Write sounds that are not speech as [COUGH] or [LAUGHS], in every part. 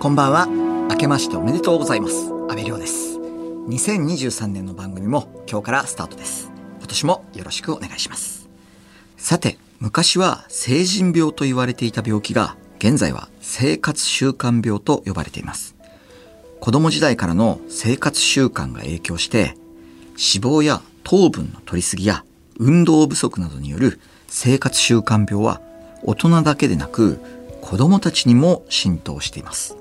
こんばんは。明けましておめでとうございます。安倍亮です。2023年の番組も今日からスタートです。今年もよろしくお願いします。さて、昔は成人病と言われていた病気が現在は生活習慣病と呼ばれています。子供時代からの生活習慣が影響して脂肪や糖分の取りすぎや運動不足などによる生活習慣病は大人だけでなく子供たちにも浸透しています。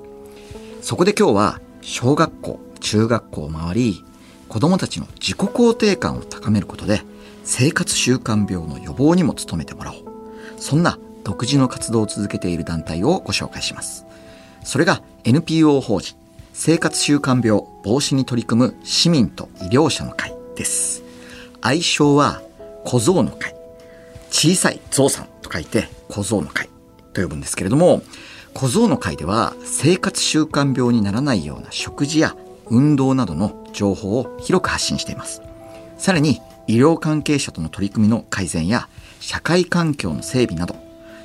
そこで今日は小学校、中学校を回り、子供たちの自己肯定感を高めることで、生活習慣病の予防にも努めてもらおう。そんな独自の活動を続けている団体をご紹介します。それが NPO 法人生活習慣病防止に取り組む市民と医療者の会です。愛称は小僧の会。小さい象さんと書いて小僧の会と呼ぶんですけれども、小僧の会では生活習慣病にならないような食事や運動などの情報を広く発信しています。さらに医療関係者との取り組みの改善や社会環境の整備など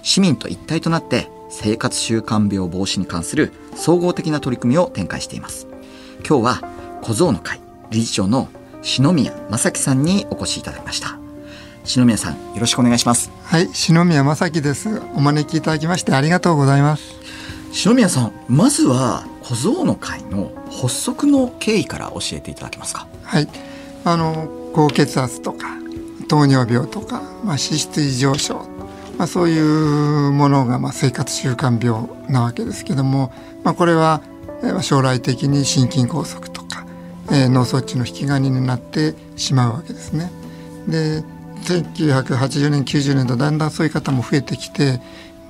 市民と一体となって生活習慣病防止に関する総合的な取り組みを展開しています。今日は小僧の会理事長の篠宮正樹さんにお越しいただきました。篠宮さんよろしくお願いします。はい篠宮正樹です。お招きいただきましてありがとうございます。篠宮さんまずは小僧の会の発足の経緯から教えていただけますか？はい。あの高血圧とか糖尿病とか、まあ、脂質異常症、まあ、そういうものがまあ生活習慣病なわけですけども、まあ、これは将来的に心筋梗塞とか、えー、脳卒中の引き金になってしまうわけですね。で1980年90年とだんだんそういう方も増えてきて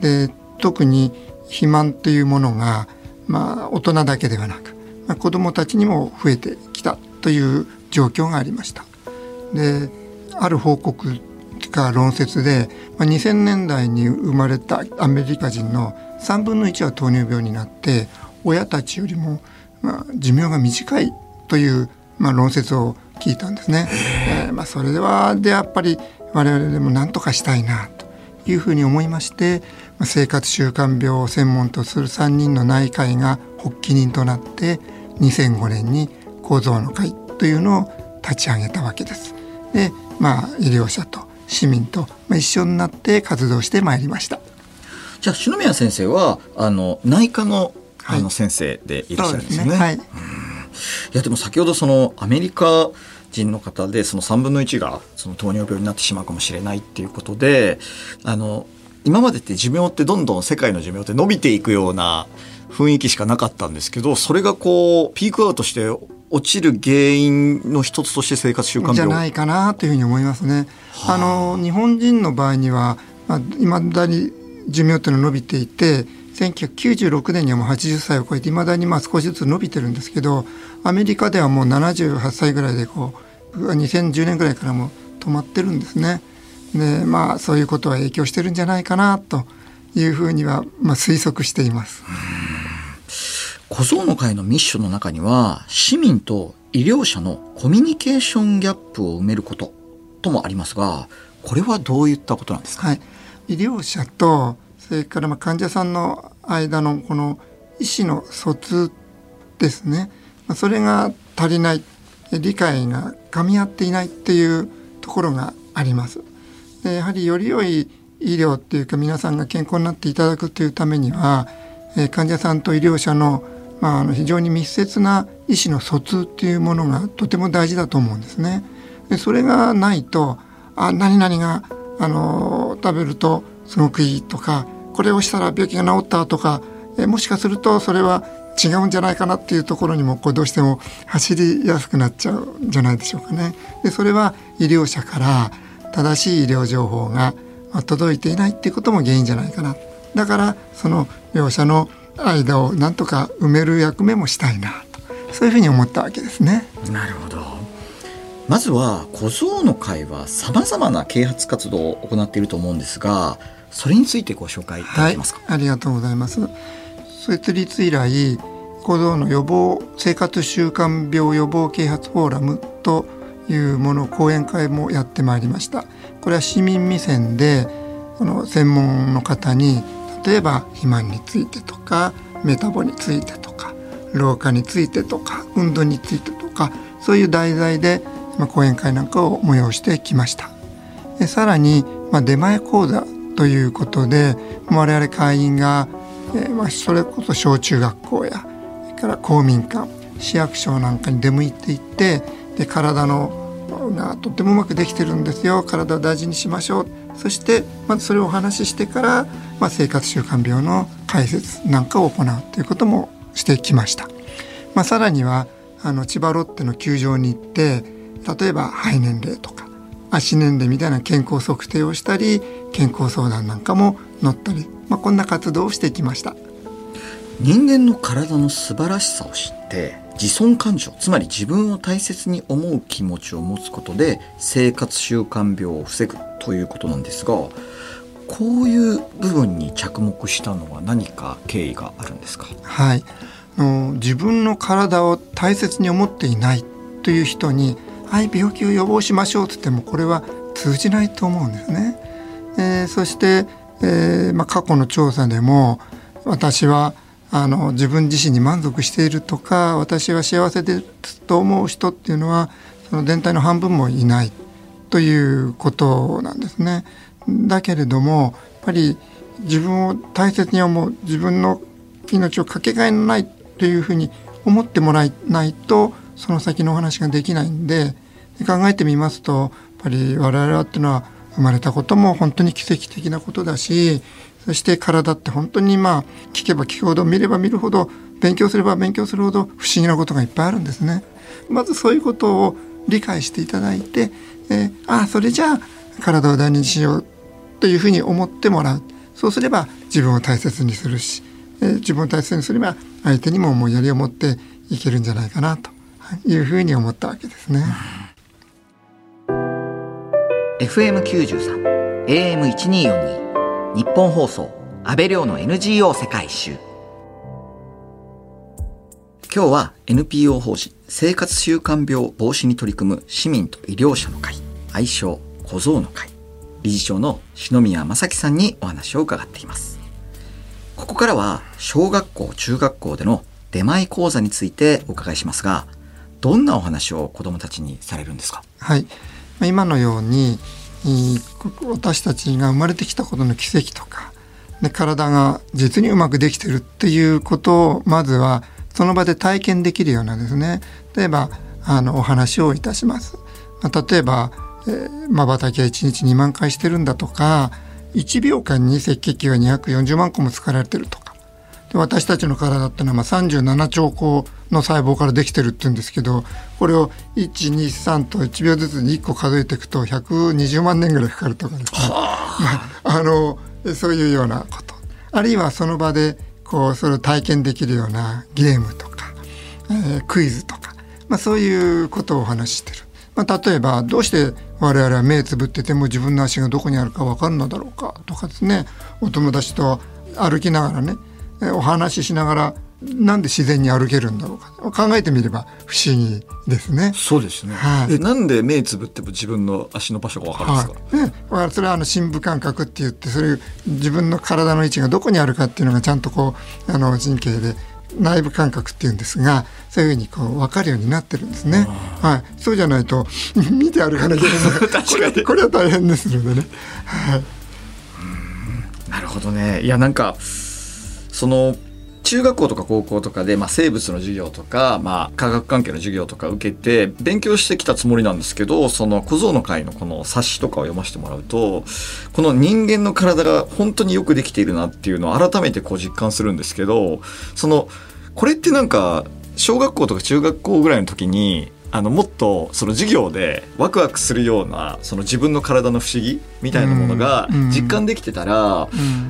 で特に肥満というものが、まあ、大人だけではなく、まあ、子どもたちにも増えてきたという状況がありました。である報告か論説で、まあ、2000年代に生まれたアメリカ人の3分の1は糖尿病になって親たちよりも、まあ、寿命が短いという、まあ、論説を聞いたんですね。えー、まあ、それではでやっぱり我々でも何とかしたいなというふうに思いまして生活習慣病を専門とする3人の内科医が発起人となって2005年に構造の会というのを立ち上げたわけです。でまあ医療者と市民と一緒になって活動してまいりました。じゃあ篠宮先生はあの内科のあの先生でいらっしゃるんですね。はい、いやでも先ほどそのアメリカ人の方でその3分の1がその糖尿病になってしまうかもしれないっていうことであの今までって寿命ってどんどん世界の寿命って伸びていくような雰囲気しかなかったんですけどそれがこうピークアウトして落ちる原因の一つとして生活習慣病じゃないかなというふうに思いますね。はあ、あの日本人の場合には、まあ、未だに寿命というのは伸びていて1996年にはもう80歳を超えていまだにまあ少しずつ伸びてるんですけどアメリカではもう78歳ぐらいでこう2010年ぐらいからも止まってるんですね。でまあそういうことは影響してるんじゃないかなというふうにはまあ推測しています。小僧の会のミッションの中には市民と医療者のコミュニケーションギャップを埋めることともありますがこれはどういったことなんですか、はい、医療者とそれからまあ患者さんの間のこの意思の疎通ですねそれが足りない理解が噛み合っていないっていうところがあります。やはりより良い医療っていうか皆さんが健康になっていただくというためには患者さんと医療者の,、まあ、あの非常に密接な医師の疎通っていうものがとても大事だと思うんですね。でそれがないとあ何々があの食べるとすごくいいとかこれをしたら病気が治ったとか、えもしかするとそれは違うんじゃないかなっていうところにもこうどうしても走りやすくなっちゃうんじゃないでしょうかね。でそれは医療者から正しい医療情報が届いていないっていうことも原因じゃないかな。だからその両者の間をなんとか埋める役目もしたいなとそういうふうに思ったわけですね。なるほど。まずは小僧の会はさまざまな啓発活動を行っていると思うんですがそれについてご紹介いただけますか、はい、ありがとうございます設立以来小僧の予防生活習慣病予防啓発フォーラムというもの講演会もやってまいりましたこれは市民目線でこの専門の方に例えば肥満についてとかメタボについてとか老化についてとか運動についてとかそういう題材で、講演会なんかを催してきました。さらに、ま、出前講座ということで我々会員が、え、まあ、それこそ小中学校やそれから公民館市役所なんかに出向いていってで体のがとってもうまくできてるんですよ。体を大事にしましょう。そしてまずそれをお話ししてから、まあ、生活習慣病の解説なんかを行うということもしてきました。まあ、さらにはあの千葉ロッテの球場に行って例えば肺年齢とか足年齢みたいな健康測定をしたり健康相談なんかも載ったり、まあ、こんな活動をしてきました。人間の体の素晴らしさを知って自尊感情つまり自分を大切に思う気持ちを持つことで生活習慣病を防ぐということなんですがこういう部分に着目したのは何か経緯があるんですか？はい。の自分の体を大切に思っていないという人に「はい病気を予防しましょう」って言ってもこれは通じないと思うんですね。えー、そして、えーまあ、過去の調査でも私はあの自分自身に満足しているとか私は幸せですと思う人っていうのはその全体の半分もいないということなんですね。だけれどもやっぱり自分を大切に思う自分の命をかけがえのないというふうに思ってもらえないとその先のお話ができないんで考えてみますとやっぱり我々はっていうのは生まれたことも本当に奇跡的なことだしそして体って本当にまあ聞けば聞くほど見れば見るほど勉強すれば勉強するほど不思議なことがいっぱいあるんですね。まずそういうことを理解していただいて、えー、ああそれじゃあ体を大事にしようというふうに思ってもらうそうすれば自分を大切にするし、えー、自分を大切にすれば相手にも思いやりを持っていけるんじゃないかなというふうに思ったわけですね。FM93 AM1242 日本放送安倍亮の NGO 世界一周。今日は NPO 法人生活習慣病防止に取り組む市民と医療者の会愛称小僧の会理事長の篠宮正樹さんにお話を伺っています。ここからは小学校中学校での出前講座についてお伺いしますがどんなお話を子どもたちにされるんですか？はい。今のように私たちが生まれてきたことの奇跡とかで体が実にうまくできてるっていうことをまずはその場で体験できるようなですね例えばあのお話をいたします。例えばまばたきは1日2万回してるんだとか1秒間に赤血球が240万個も使われてると私たちの体っていうのはまあ37兆個の細胞からできてるって言うんですけどこれを123と1秒ずつに1個数えていくと120万年ぐらいかかるとかですね、あ。のそういうようなこと。あるいはその場でこうそれを体験できるようなゲームとか、えー、クイズとか、まあ、そういうことをお話ししてる。まあ、例えばどうして我々は目つぶってても自分の足がどこにあるか分かるのだろうかとかですね。お友達と歩きながらねお話ししながらなんで自然に歩けるんだろうか。考えてみれば不思議ですね。そうですね。はい、なんで目つぶっても自分の足の場所がわかるんですか？はい、ね、それはあの深部感覚って言ってそういう自分の体の位置がどこにあるかっていうのがちゃんとこうあの神経で内部感覚っていうんですがそういうふうにこう分かるようになってるんですね。はい、そうじゃないと [LAUGHS] 見て歩かなきゃいけない。[LAUGHS] これこれは大変ですのでね。はい、なるほどね。いやなんかその中学校とか高校とかで、まあ、生物の授業とか、まあ、科学関係の授業とか受けて勉強してきたつもりなんですけどその小僧の会のこの冊子とかを読ませてもらうとこの人間の体が本当によくできているなっていうのを改めてこう実感するんですけどそのこれってなんか小学校とか中学校ぐらいの時にあのもっとその授業でワクワクするようなその自分の体の不思議みたいなものが実感できてたら、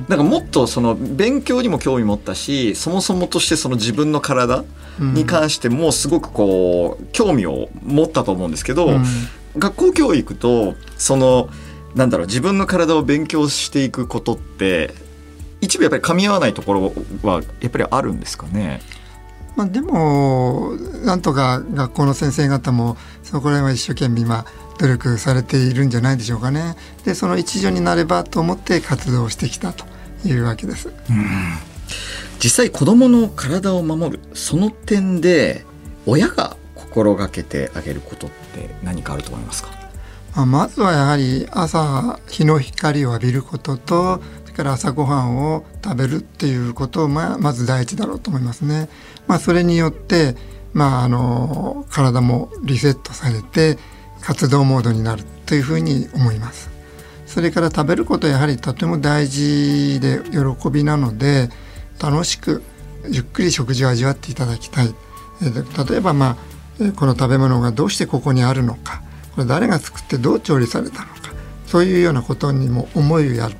なんかもっとその勉強にも興味持ったしそもそもとしてその自分の体に関してもすごくこう興味を持ったと思うんですけど、うん、学校教育とそのなんだろう自分の体を勉強していくことって一部やっぱり噛み合わないところはやっぱりあるんですかね？まあ、でもなんとか学校の先生方もそこら辺は一生懸命今努力されているんじゃないでしょうかね。でその一助になればと思って活動してきたというわけです。実際子どもの体を守るその点で親が心がけてあげることって何かあると思いますか？まずはやはり朝日の光を浴びることとから朝ごはんを食べるっていうことをままず第一だろうと思いますね。まあ、それによって、まあ、あの体もリセットされて活動モードになるというふうに思います。それから食べることはやはりとても大事で喜びなので楽しくゆっくり食事を味わっていただきたい。例えば、まあ、この食べ物がどうしてここにあるのかこれ誰が作ってどう調理されたのかそういうようなことにも思いをやる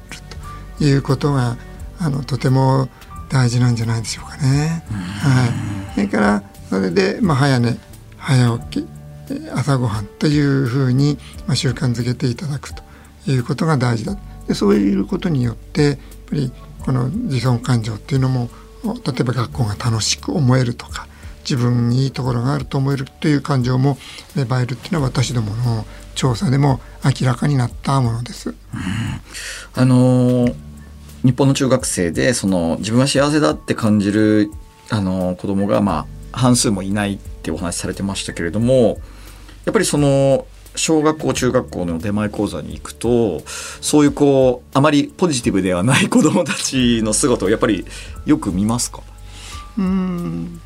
いうことがあのとても大事なんじゃないでしょうかね。はい、それからそれで、まあ、早寝早起き朝ごはんというふうに、まあ、習慣づけていただくということが大事だでそういうことによってやっぱりこの自尊感情っていうのも例えば学校が楽しく思えるとか自分にいいところがあると思えるという感情も芽生えるっていうのは私どもの調査でも明らかになったものです。あの日本の中学生でその自分は幸せだって感じるあの子供がまあ半数もいないってお話しされてましたけれどもやっぱりその小学校中学校の出前講座に行くとそういうこうあまりポジティブではない子どもたちの姿をやっぱりよく見ますか？うん。まあ、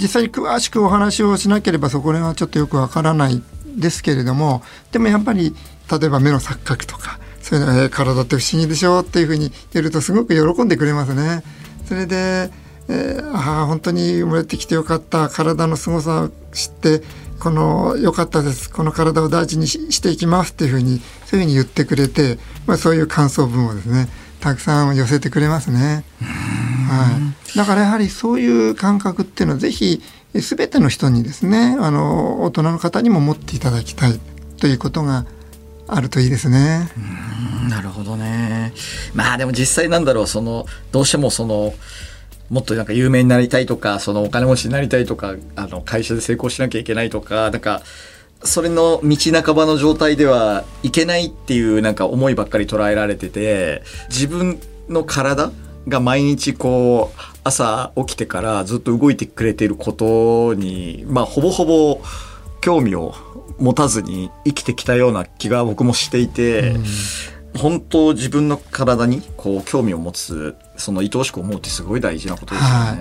実際に詳しくお話をしなければそこら辺はちょっとよくわからないですけれどもでもやっぱり例えば目の錯覚とかそういうのは、えー、体って不思議でしょっていうふうに言るとすごく喜んでくれますね。それで、えー、ああ本当に生まれてきてよかった体の凄さを知ってこの良かったですこの体を大事にしていきますっていうふうにそういうふうに言ってくれて、まあ、そういう感想文をですねたくさん寄せてくれますね。はい、だからやはりそういう感覚っていうのはぜひ全ての人にですねあの大人の方にも持っていただきたいということがあるといいですね。なるほどね。まあでも実際なんだろうそのどうしてもそのもっとなんか有名になりたいとかそのお金持ちになりたいとかあの会社で成功しなきゃいけないとかなんかそれの道半ばの状態ではいけないっていうなんか思いばっかり捉えられてて自分の体が毎日こう朝起きてからずっと動いてくれていることにまあほぼほぼ興味を持たずに生きてきたような気が僕もしていて、うん、本当自分の体にこう興味を持つその愛おしく思うってすごい大事なことですよね。は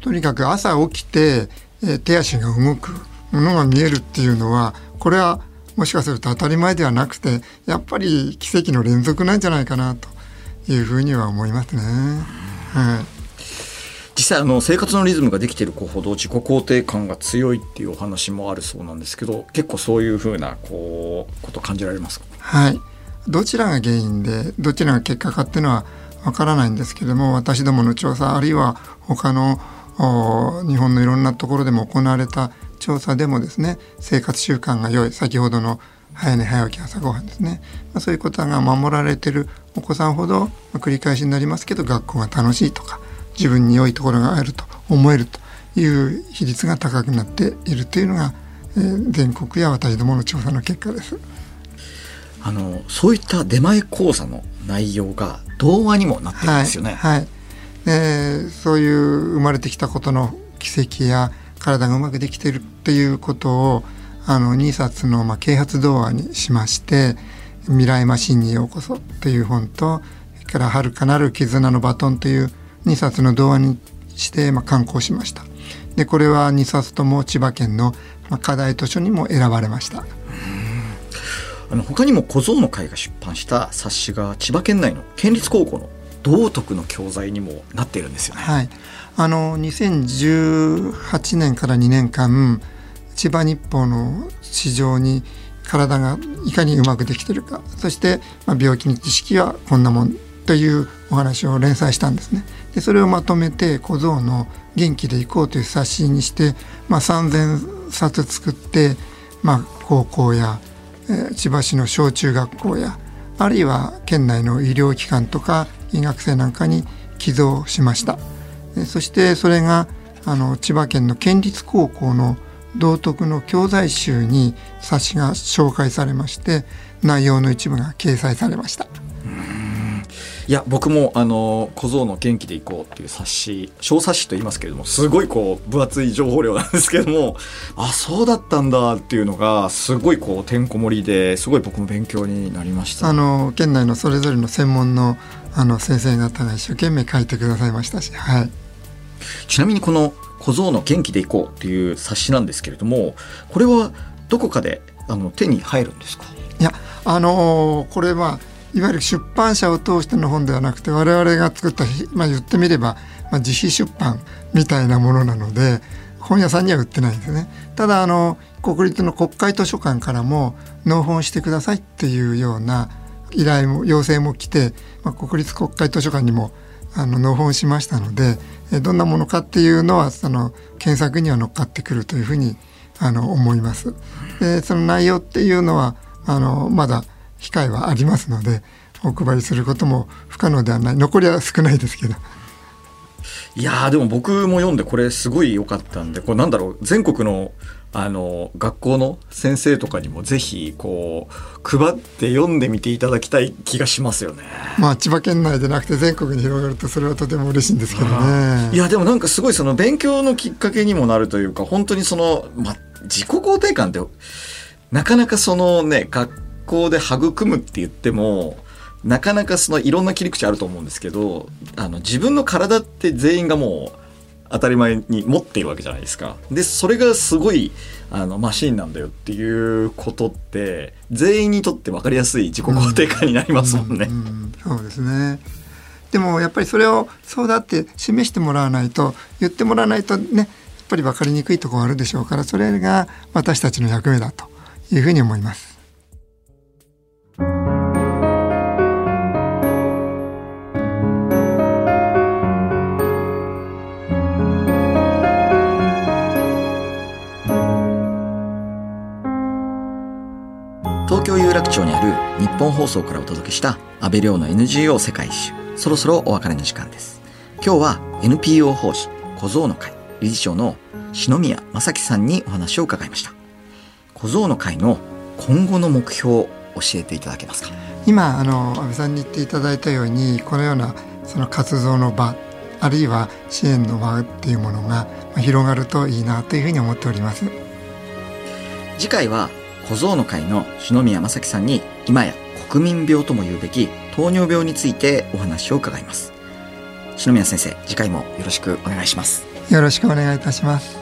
い、とにかく朝起きて、え手足が動くものが見えるっていうのはこれはもしかすると当たり前ではなくてやっぱり奇跡の連続なんじゃないかなというふうには思いますね。はい。実際あの生活のリズムができている子ほど自己肯定感が強いっていうお話もあるそうなんですけど結構そういうふうなこうこと感じられますか？はい。どちらが原因でどちらが結果かっていうのはわからないんですけども私どもの調査あるいは他の日本のいろんなところでも行われた調査でもですね生活習慣が良い先ほどの早寝早起き朝ごはんですね、まあ、そういうことが守られてるお子さんほど、まあ、繰り返しになりますけど学校が楽しいとか自分に良いところがあると思えるという比率が高くなっているというのが、えー、全国や私どもの調査の結果です。あのそういった出前講座の内容が童話にもなってるんですよね。はい、はい、えー、そういう生まれてきたことの奇跡や体がうまくできているっていうことをあの2冊の、まあ、啓発童話にしまして「未来マシンにようこそ」という本とそれから「遥かなる絆のバトン」という2冊の童話にして、まあ、刊行しました。でこれは2冊とも千葉県の課題図書にも選ばれました。あの他にも小僧の会が出版した冊子が千葉県内の県立高校の道徳の教材にもなっているんですよね。はい、あの2018年から2年間千葉日報の市場に体がいかにうまくできてるかそして、まあ、病気の知識はこんなもんというお話を連載したんですね。でそれをまとめて小僧の元気でいこうという冊子にして、まあ、3,000冊作って、まあ、高校や、えー、千葉市の小中学校やあるいは県内の医療機関とか医学生なんかに寄贈しました。そしてそれがあの千葉県の県立高校の道徳の教材集に冊子が紹介されまして内容の一部が掲載されました。いや僕もあの小僧の元気でいこうっていう冊子小冊子と言いますけれどもすごいこう分厚い情報量なんですけどもあそうだったんだっていうのがすごいこうてんこ盛りですごい僕も勉強になりました。あの県内のそれぞれの専門のあの先生方が一生懸命書いてくださいましたし、はい、ちなみにこの「小僧の元気でいこう」っていう冊子なんですけれどもこれはどこかであの手に入るんですか？いやあのー、これはいわゆる出版社を通しての本ではなくて我々が作った、まあ、言ってみれば、まあ、自費出版みたいなものなので本屋さんには売ってないんですね。ただあの国立の国会図書館からも納本してくださいっていうような依頼も要請も来て、まあ、国立国会図書館にもあの納本しましたのでどんなものかっていうのはその検索には乗っかってくるというふうにあの思います。でその内容っていうのはあのまだ機会はありますのでお配りすることも不可能ではない残りは少ないですけど。いやでも僕も読んでこれすごい良かったんでこれなんだろう全国のあの学校の先生とかにもぜひこう配って読んでみていただきたい気がしますよね。まあ千葉県内でなくて全国に広がるとそれはとても嬉しいんですけどね。いやでもなんかすごいその勉強のきっかけにもなるというか本当にその、まあ、自己肯定感ってなかなかそのね学校で育むって言ってもなかなかそのいろんな切り口あると思うんですけどあの自分の体って全員がもう当たり前に持っているわけじゃないですか。でそれがすごいあのマシンなんだよっていうことって全員にとって分かりやすい自己肯定感になりますもんね。うんうんうん、そうですねでもやっぱりそれをそうだって示してもらわないと言ってもらわないとねやっぱり分かりにくいところあるでしょうからそれが私たちの役目だというふうに思います。本放送からお届けした安倍亮の NGO 世界一周。そろそろお別れの時間です。今日は NPO 法人小僧の会理事長の篠宮正樹さんにお話を伺いました。小僧の会の今後の目標を教えていただけますか？今あの安倍さんに言っていただいたようにこのようなその活動の場あるいは支援の場っていうものが広がるといいなというふうに思っております。次回は小僧の会の篠宮正樹さんに今や国民病とも言うべき糖尿病についてお話を伺います。篠宮先生次回もよろしくお願いします。よろしくお願いいたします。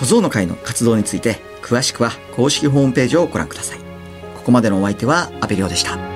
小僧の会の活動について詳しくは公式ホームページをご覧ください。ここまでのお相手は阿部亮でした